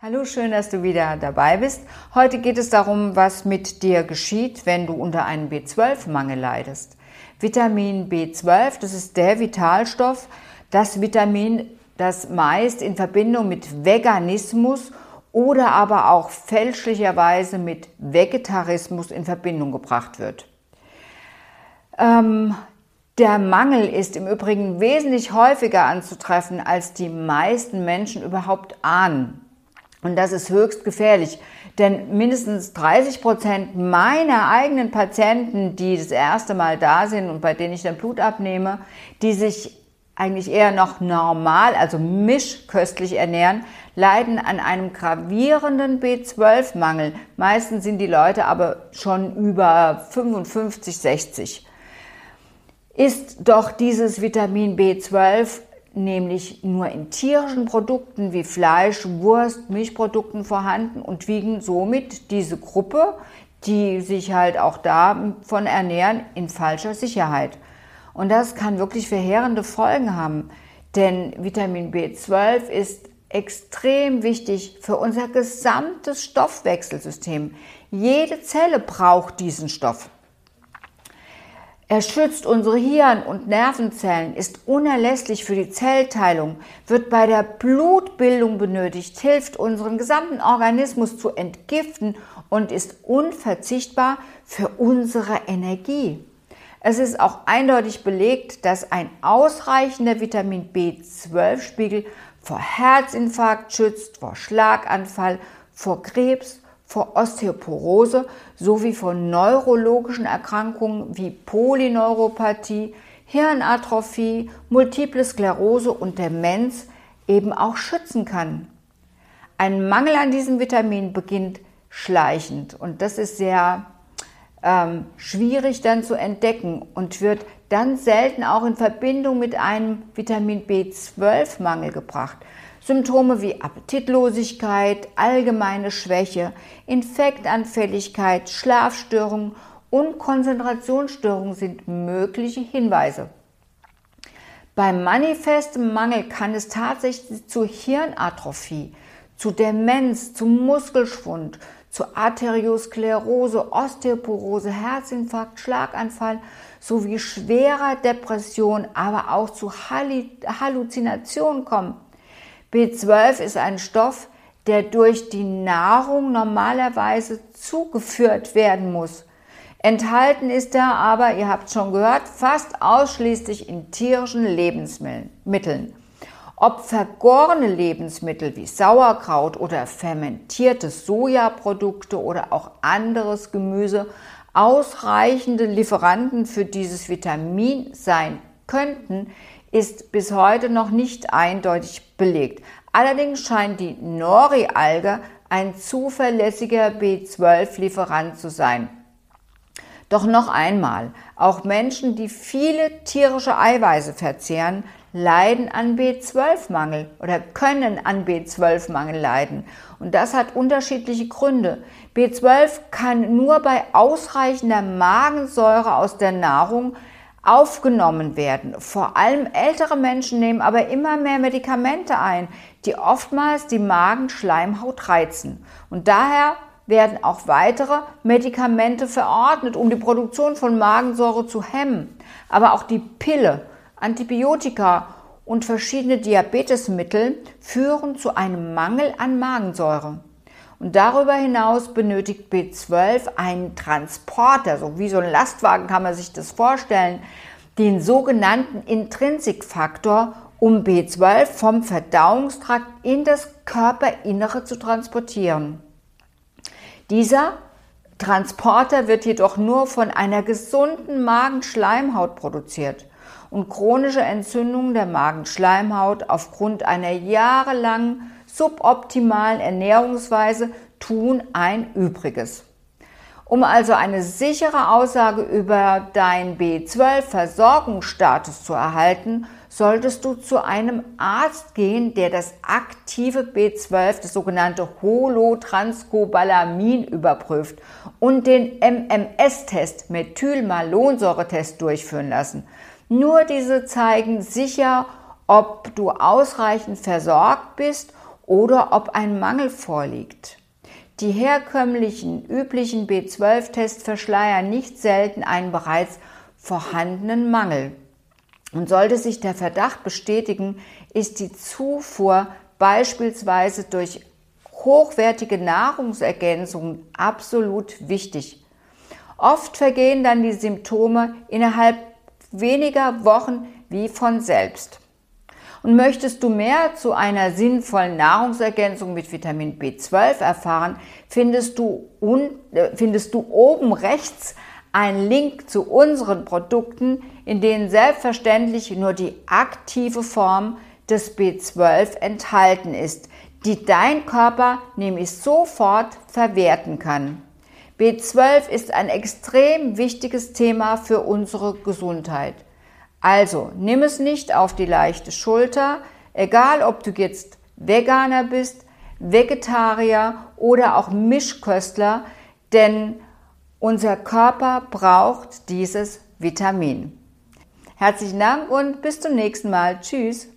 Hallo, schön, dass du wieder dabei bist. Heute geht es darum, was mit dir geschieht, wenn du unter einem B12-Mangel leidest. Vitamin B12, das ist der Vitalstoff, das Vitamin, das meist in Verbindung mit Veganismus oder aber auch fälschlicherweise mit Vegetarismus in Verbindung gebracht wird. Ähm, der Mangel ist im Übrigen wesentlich häufiger anzutreffen, als die meisten Menschen überhaupt ahnen. Und das ist höchst gefährlich, denn mindestens 30 Prozent meiner eigenen Patienten, die das erste Mal da sind und bei denen ich dann Blut abnehme, die sich eigentlich eher noch normal, also mischköstlich ernähren, leiden an einem gravierenden B12-Mangel. Meistens sind die Leute aber schon über 55, 60. Ist doch dieses Vitamin B12 nämlich nur in tierischen Produkten wie Fleisch, Wurst, Milchprodukten vorhanden und wiegen somit diese Gruppe, die sich halt auch davon ernähren, in falscher Sicherheit. Und das kann wirklich verheerende Folgen haben, denn Vitamin B12 ist extrem wichtig für unser gesamtes Stoffwechselsystem. Jede Zelle braucht diesen Stoff. Er schützt unsere Hirn- und Nervenzellen, ist unerlässlich für die Zellteilung, wird bei der Blutbildung benötigt, hilft unseren gesamten Organismus zu entgiften und ist unverzichtbar für unsere Energie. Es ist auch eindeutig belegt, dass ein ausreichender Vitamin B12-Spiegel vor Herzinfarkt schützt, vor Schlaganfall, vor Krebs vor Osteoporose sowie vor neurologischen Erkrankungen wie Polyneuropathie, Hirnatrophie, Multiple Sklerose und Demenz eben auch schützen kann. Ein Mangel an diesem Vitamin beginnt schleichend und das ist sehr ähm, schwierig dann zu entdecken und wird dann selten auch in Verbindung mit einem Vitamin B12-Mangel gebracht. Symptome wie Appetitlosigkeit, allgemeine Schwäche, Infektanfälligkeit, Schlafstörungen und Konzentrationsstörungen sind mögliche Hinweise. Beim manifesten Mangel kann es tatsächlich zu Hirnatrophie, zu Demenz, zu Muskelschwund, zu Arteriosklerose, Osteoporose, Herzinfarkt, Schlaganfall sowie schwerer Depression, aber auch zu Halluzinationen kommen. B12 ist ein Stoff, der durch die Nahrung normalerweise zugeführt werden muss. Enthalten ist er aber, ihr habt schon gehört, fast ausschließlich in tierischen Lebensmitteln. Ob vergorene Lebensmittel wie Sauerkraut oder fermentierte Sojaprodukte oder auch anderes Gemüse ausreichende Lieferanten für dieses Vitamin sein könnten, ist bis heute noch nicht eindeutig belegt. Allerdings scheint die Nori-Alge ein zuverlässiger B12-Lieferant zu sein. Doch noch einmal, auch Menschen, die viele tierische Eiweiße verzehren, leiden an B12-Mangel oder können an B12-Mangel leiden. Und das hat unterschiedliche Gründe. B12 kann nur bei ausreichender Magensäure aus der Nahrung aufgenommen werden. Vor allem ältere Menschen nehmen aber immer mehr Medikamente ein, die oftmals die Magenschleimhaut reizen. Und daher werden auch weitere Medikamente verordnet, um die Produktion von Magensäure zu hemmen. Aber auch die Pille, Antibiotika und verschiedene Diabetesmittel führen zu einem Mangel an Magensäure. Und darüber hinaus benötigt B12 einen Transporter, so wie so ein Lastwagen kann man sich das vorstellen, den sogenannten Intrinsikfaktor, um B12 vom Verdauungstrakt in das Körperinnere zu transportieren. Dieser Transporter wird jedoch nur von einer gesunden Magenschleimhaut produziert und chronische Entzündungen der Magenschleimhaut aufgrund einer jahrelangen suboptimalen Ernährungsweise tun ein Übriges. Um also eine sichere Aussage über deinen B12-Versorgungsstatus zu erhalten, solltest du zu einem Arzt gehen, der das aktive B12, das sogenannte Holotranscobalamin, überprüft und den MMS-Test, Methylmalonsäure-Test durchführen lassen. Nur diese zeigen sicher, ob du ausreichend versorgt bist oder ob ein Mangel vorliegt. Die herkömmlichen, üblichen B12-Tests verschleiern nicht selten einen bereits vorhandenen Mangel. Und sollte sich der Verdacht bestätigen, ist die Zufuhr beispielsweise durch hochwertige Nahrungsergänzungen absolut wichtig. Oft vergehen dann die Symptome innerhalb weniger Wochen wie von selbst. Und möchtest du mehr zu einer sinnvollen Nahrungsergänzung mit Vitamin B12 erfahren, findest du, un, äh, findest du oben rechts einen Link zu unseren Produkten, in denen selbstverständlich nur die aktive Form des B12 enthalten ist, die dein Körper nämlich sofort verwerten kann. B12 ist ein extrem wichtiges Thema für unsere Gesundheit. Also nimm es nicht auf die leichte Schulter, egal ob du jetzt Veganer bist, Vegetarier oder auch Mischköstler, denn unser Körper braucht dieses Vitamin. Herzlichen Dank und bis zum nächsten Mal. Tschüss.